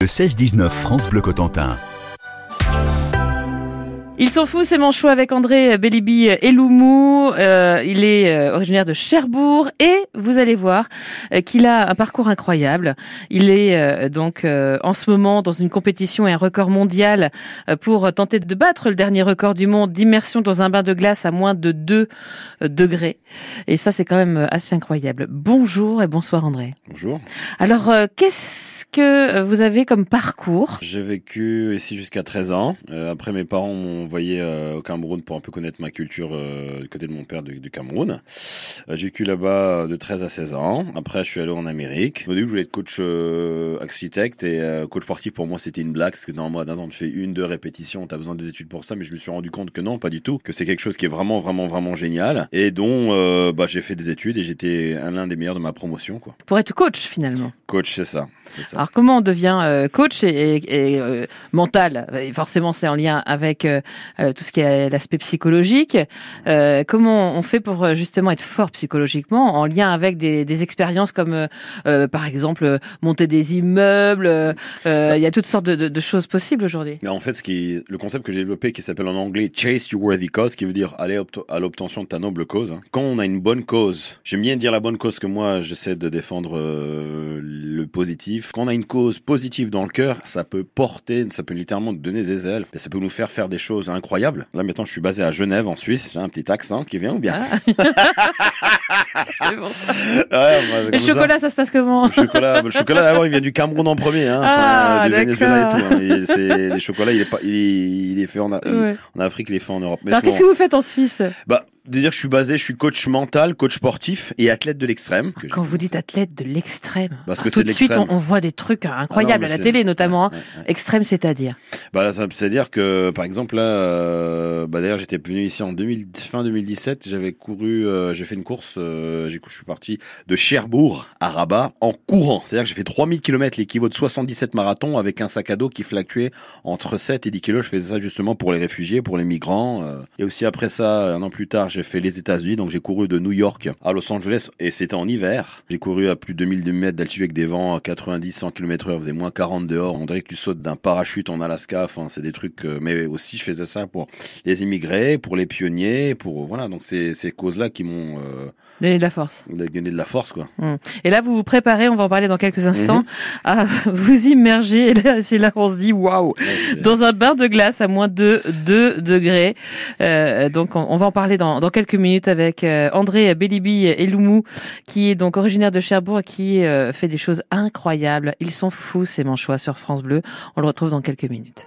Le 16-19 France Bleu Cotentin. Ils sont fous, c'est mon choix avec André Bélibi Eloumou. Euh, il est euh, originaire de Cherbourg et vous allez voir euh, qu'il a un parcours incroyable. Il est euh, donc euh, en ce moment dans une compétition et un record mondial euh, pour tenter de battre le dernier record du monde d'immersion dans un bain de glace à moins de 2 degrés. Et ça, c'est quand même assez incroyable. Bonjour et bonsoir André. Bonjour. Alors, euh, qu'est-ce que vous avez comme parcours? J'ai vécu ici jusqu'à 13 ans. Euh, après, mes parents m'ont envoyé euh, au Cameroun pour un peu connaître ma culture euh, du côté de mon père du, du Cameroun. Euh, j'ai vécu là-bas de 13 à 16 ans. Après, je suis allé en Amérique. Au début, je voulais être coach euh, architecte et euh, coach sportif pour moi, c'était une blague. Parce que normalement, attends, tu fais une, deux répétitions, tu as besoin des études pour ça. Mais je me suis rendu compte que non, pas du tout. Que c'est quelque chose qui est vraiment, vraiment, vraiment génial. Et dont euh, bah, j'ai fait des études et j'étais un- l'un des meilleurs de ma promotion. Quoi. Pour être coach finalement. Coach, c'est ça. Alors comment on devient euh, coach et, et- et, euh, mental? Et Forcément, c'est en lien avec euh, euh, tout ce qui est l'aspect psychologique. Euh, comment on fait pour euh, justement être fort psychologiquement en lien avec des, des expériences comme, euh, euh, par exemple, euh, monter des immeubles euh, Il y a toutes sortes de, de- de choses possibles aujourd'hui. Mais en fait, ce qui, le concept que j'ai développé, qui s'appelle en anglais Chase Your Worthy Cause, qui veut dire aller à l'obtention de ta noble cause. hein. Quand on a une bonne cause, j'aime bien dire la bonne cause que moi, j'essaie de défendre euh, le positif. Quand on a une cause positive dans le cœur, ça peut porter, ça peut littéralement donner des ailes, et ça peut nous faire faire des choses incroyables. Là, maintenant, je suis basé à Genève, en Suisse. J'ai un petit accent qui vient ou bien? Ah. c'est bon. Ouais, bah, le chocolat, ça se passe comment Le chocolat, le chocolat d'abord, il vient du Cameroun en premier, hein, Ah, enfin, du Venezuela et tout. Hein. Et c'est- les chocolats, il est pas, il est, il est fait en, il- Ouais. en Afrique, il est fait en Europe. Mais Alors qu'est-ce que vous faites en Suisse? Bah, de dire que je suis basé, je suis coach mental, coach sportif et athlète de l'extrême. Quand vous dites athlète de l'extrême, Parce que tout de suite on, voit des trucs incroyables mais à la télé notamment. hein. Ouais, ouais. Extrême, c'est-à-dire Bah, c'est-à-dire que, par exemple, là, euh, bah, d'ailleurs, j'étais venu ici en 2000, fin 2017, j'avais couru, euh, j'ai fait une course, euh, je suis parti de Cherbourg à Rabat en courant. C'est-à-dire que j'ai fait 3000 km, l'équivalent de 77 marathons avec un sac à dos qui fluctuait entre 7 et 10 kilos. Je faisais ça justement pour les réfugiés, pour les migrants. Et aussi après ça, un an plus tard, j'ai fait les États-Unis, donc j'ai couru de New York à Los Angeles et c'était en hiver. J'ai couru à plus de 2000 mètres d'altitude avec des vents à 90, 100 km heure, faisait moins 40 dehors. On dirait que tu sautes d'un parachute en Alaska. Enfin, c'est des trucs, euh, mais aussi je faisais ça pour les immigrés, pour les pionniers, pour, voilà. Donc c'est ces causes-là qui m'ont, euh, Donner de la force. donné de la force, quoi. Et là, vous vous préparez, on va en parler dans quelques instants, Mhm. à vous immerger. Et là, c'est là qu'on se dit waouh, Ouais, dans un bain de glace à moins de 2 degrés. Euh, donc, on, on va en parler dans, dans quelques minutes avec euh, André Bélibi Eloumou, qui est donc originaire de Cherbourg et qui euh, fait des choses incroyables. Ils sont fous, ces manchois sur France Bleu. On le retrouve dans quelques minutes.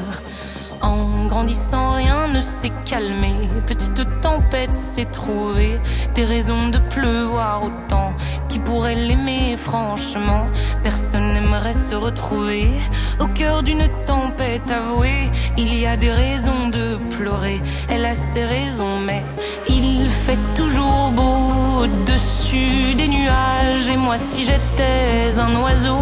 Grandissant, rien ne s'est calmé. Petite tempête s'est trouvée. Des raisons de pleuvoir autant. Qui pourrait l'aimer, franchement Personne n'aimerait se retrouver au cœur d'une tempête avouée. Il y a des raisons de pleurer. Elle a ses raisons, mais il fait toujours beau au-dessus des nuages. Et moi, si j'étais un oiseau,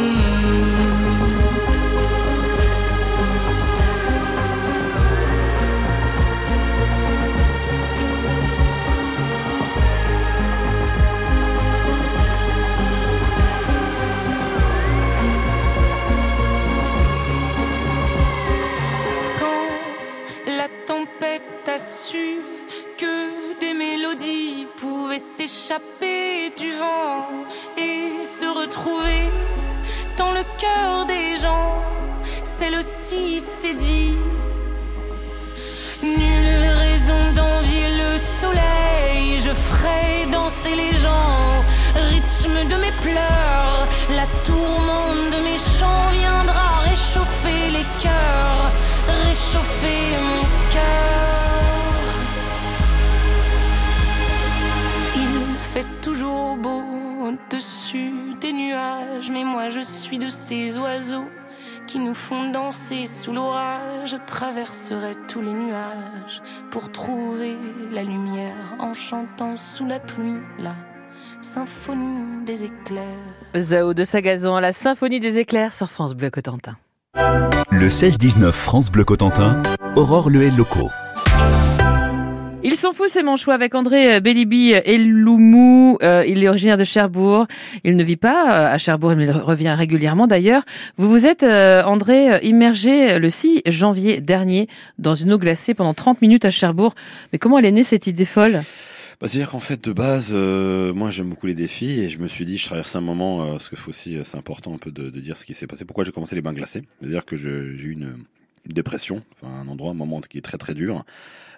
que des mélodies pouvaient s'échapper du vent et se retrouver dans le cœur des gens. Celle-ci s'est dit Nulle raison d'envier le soleil, je ferai danser les gens, rythme de mes pleurs, la tourmente de mes chants viendra réchauffer les cœurs, réchauffer mon cœur. Fait toujours beau au-dessus des nuages, mais moi je suis de ces oiseaux qui nous font danser sous l'orage. Je traverserai tous les nuages pour trouver la lumière en chantant sous la pluie la symphonie des éclairs. Zao de Sagazon à la symphonie des éclairs sur France Bleu Cotentin. Le 16-19 France Bleu Cotentin, Aurore Leel Locaux. Ils sont fous ces manchots avec André Bélibi et Loumou. Euh, il est originaire de Cherbourg. Il ne vit pas euh, à Cherbourg, mais il revient régulièrement d'ailleurs. Vous vous êtes, euh, André, immergé le 6 janvier dernier dans une eau glacée pendant 30 minutes à Cherbourg. Mais comment elle est née cette idée folle? Bah, C'est-à-dire qu'en fait, de base, euh, moi j'aime beaucoup les défis et je me suis dit, je traverse un moment, euh, parce que faut aussi, euh, c'est important un peu de, de dire ce qui s'est passé. Pourquoi j'ai commencé les bains glacés? C'est-à-dire que j'ai eu une dépression, enfin un endroit, un moment qui est très très dur.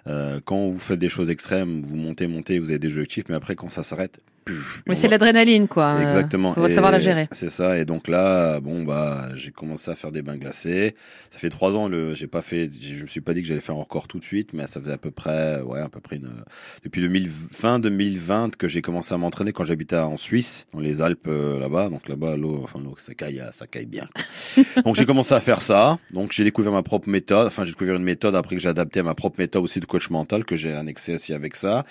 Euh, quand vous faites des choses extrêmes, vous montez, montez, vous avez des objectifs, mais après quand ça s'arrête, Mais c'est l'adrénaline, quoi. Euh, Exactement. Faut Et savoir la gérer. C'est ça. Et donc là, bon bah, j'ai commencé à faire des bains glacés. Ça fait trois ans. Le, j'ai pas fait. Je me suis pas dit que j'allais faire encore tout de suite, mais ça faisait à peu près, ouais, à peu près une, depuis 2000, fin 2020 que j'ai commencé à m'entraîner quand j'habitais en Suisse, dans les Alpes euh, là-bas. Donc là-bas, l'eau, enfin l'eau, ça caille, ça caille bien. donc j'ai commencé à faire ça. Donc j'ai découvert ma propre méthode. Enfin, j'ai découvert une méthode après que j'ai adapté à ma propre méthode aussi de coach mental que j'ai annexé aussi avec ça.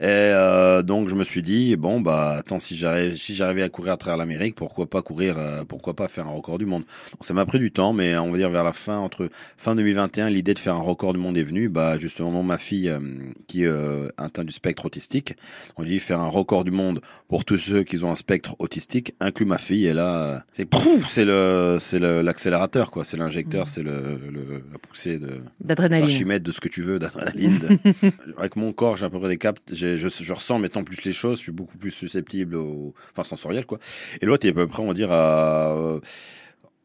Et euh, donc je me suis dit bon bah attends si j'arrive si j'arrivais à courir à travers l'Amérique pourquoi pas courir euh, pourquoi pas faire un record du monde. Donc ça m'a pris du temps mais on va dire vers la fin entre fin 2021 l'idée de faire un record du monde est venue bah justement ma fille euh, qui est euh, atteinte du spectre autistique on dit faire un record du monde pour tous ceux qui ont un spectre autistique inclut ma fille et là euh, c'est pouf, c'est le c'est l'accélérateur quoi c'est l'injecteur c'est le, le la poussée de D'adrénaline. De ce que tu veux, d'adrénaline. de- Avec mon corps, j'ai à peu près des captes, je, je ressens maintenant plus les choses, je suis beaucoup plus susceptible au, enfin sensoriel quoi. Et l'autre est à peu près, on va dire, à, euh,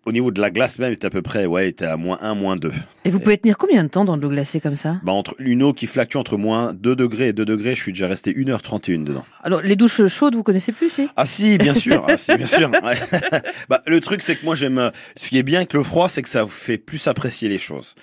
au niveau de la glace même, t'es à peu près, ouais, t'es à moins 1, moins 2. Et vous pouvez tenir combien de temps dans de l'eau glacée comme ça? Bah, entre une eau qui fluctue entre moins 2 degrés et 2 degrés, je suis déjà resté 1h31 dedans. Alors, les douches chaudes, vous connaissez plus, c'est Ah si, bien sûr, ah, si, bien sûr. ouais. bah, le truc, c'est que moi j'aime. Ce qui est bien avec le froid, c'est que ça vous fait plus apprécier les choses.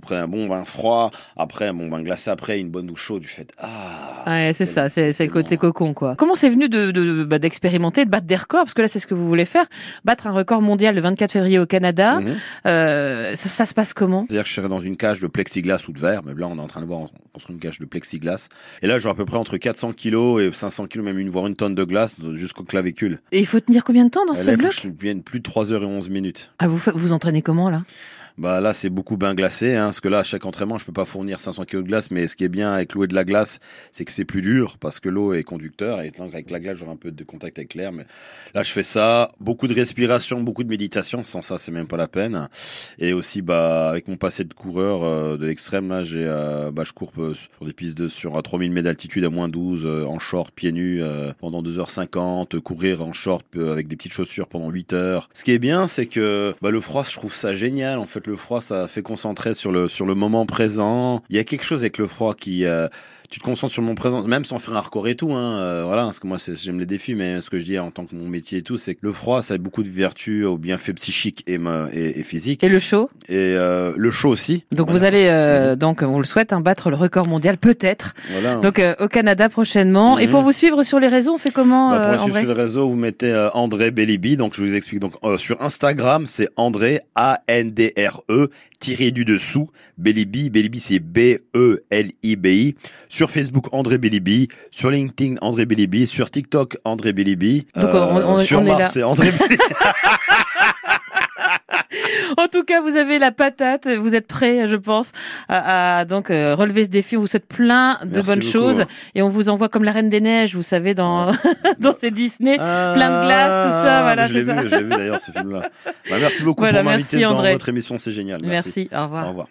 Prenez un bon bain froid, après un bon bain glacé, après une bonne douche chaude, du fait ah. Ouais, c'est ça, c'est le côté cocon, quoi. Comment c'est venu de de- bah, d'expérimenter, de battre des records? Parce que là, c'est ce que vous voulez faire, battre un record mondial le 24 février au Canada. Mhm. Euh, ça, ça se passe comment? C'est-à-dire que je serais dans une cage de plexiglas ou de verre, mais là on est en train de voir on construit une cage de plexiglas. Et là j'aurai à peu près entre 400 kilos et 500 kilos, même une voire une tonne de glace jusqu'au clavicule. Et il faut tenir combien de temps dans Et ce là faut bloc? que je vienne plus de 3 heures et 11 minutes. Ah, vous vous entraînez comment là? Bah là c'est beaucoup bain glacé, hein, parce que là à chaque entraînement je peux pas fournir 500 kilos de glace, mais ce qui est bien avec l'eau et de la glace, c'est que c'est plus dur parce que l'eau est conducteur et avec la glace j'aurai un peu de contact avec l'air. Mais là je fais ça, beaucoup de respiration, beaucoup de méditation. Sans ça c'est même pas la peine. Et aussi bah avec mon passé de coureur euh, de l'extrême là j'ai euh, bah je cours euh, sur des pistes de sur à 3000 mètres d'altitude à moins 12 euh, en short pieds nus euh, pendant 2h50 euh, courir en short avec des petites chaussures pendant 8 heures. Ce qui est bien c'est que bah le froid je trouve ça génial en fait le froid ça fait concentrer sur le sur le moment présent. Il y a quelque chose avec le froid qui euh, tu te concentres sur moment présent, même sans faire un record et tout, hein, euh, voilà, parce que moi j'aime les défis, mais ce que je dis en tant que mon métier et tout, c'est que le froid, ça a beaucoup de vertus aux bienfaits psychiques et, et, et physiques, Et le chaud et euh, le chaud aussi. Donc Voilà. vous allez, euh, donc on vous le souhaite, hein, battre le record mondial peut-être. Voilà. Donc au Canada prochainement. Et Mhm. pour vous suivre sur les réseaux, on fait comment Bah, pour en suivre sur les réseaux, vous mettez André Bellibi. Donc, je vous explique. Donc, sur Instagram, c'est André A-N-D-R-E tiré du dessous Bellibi. Bellibi, c'est B-E-L-I-B-I. Sur Facebook, André Bellibi. Sur LinkedIn, André Bellibi. Sur TikTok, André Bellibi. Euh, sur on Mars, c'est André Bellibi. En tout cas, vous avez la patate. Vous êtes prêts, je pense, à, à, donc euh, relever ce défi. On vous souhaite plein de Merci bonnes beaucoup. choses et on vous envoie comme la Reine des Neiges, vous savez, dans dans ces Disney. Ah, Plein de glace, tout ça, voilà, Je l'ai vu, d'ailleurs ce film-là. Bah, merci beaucoup Voilà, pour m'inviter merci, dans votre émission, c'est génial. Merci. Au revoir. Au revoir.